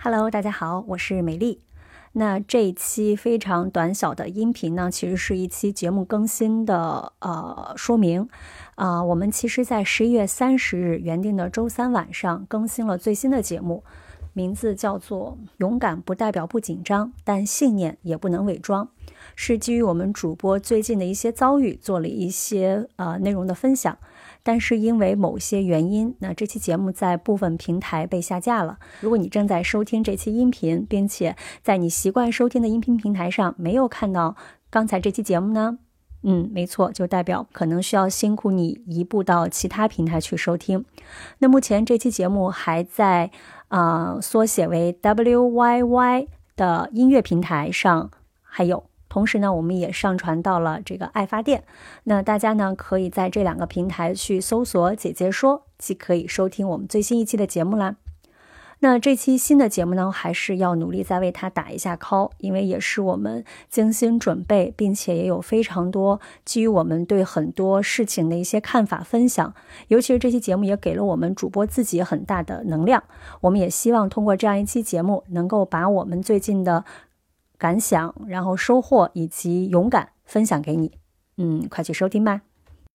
Hello，大家好，我是美丽。那这一期非常短小的音频呢，其实是一期节目更新的呃说明。啊，我们其实，在十一月三十日原定的周三晚上更新了最新的节目，名字叫做《勇敢不代表不紧张，但信念也不能伪装》，是基于我们主播最近的一些遭遇做了一些呃内容的分享。但是因为某些原因，那这期节目在部分平台被下架了。如果你正在收听这期音频，并且在你习惯收听的音频平台上没有看到刚才这期节目呢？嗯，没错，就代表可能需要辛苦你移步到其他平台去收听。那目前这期节目还在啊缩写为 WYY 的音乐平台上，还有。同时呢，我们也上传到了这个爱发电。那大家呢，可以在这两个平台去搜索“姐姐说”，既可以收听我们最新一期的节目啦。那这期新的节目呢，还是要努力再为它打一下 call，因为也是我们精心准备，并且也有非常多基于我们对很多事情的一些看法分享。尤其是这期节目也给了我们主播自己很大的能量。我们也希望通过这样一期节目，能够把我们最近的。感想，然后收获以及勇敢分享给你，嗯，快去收听吧。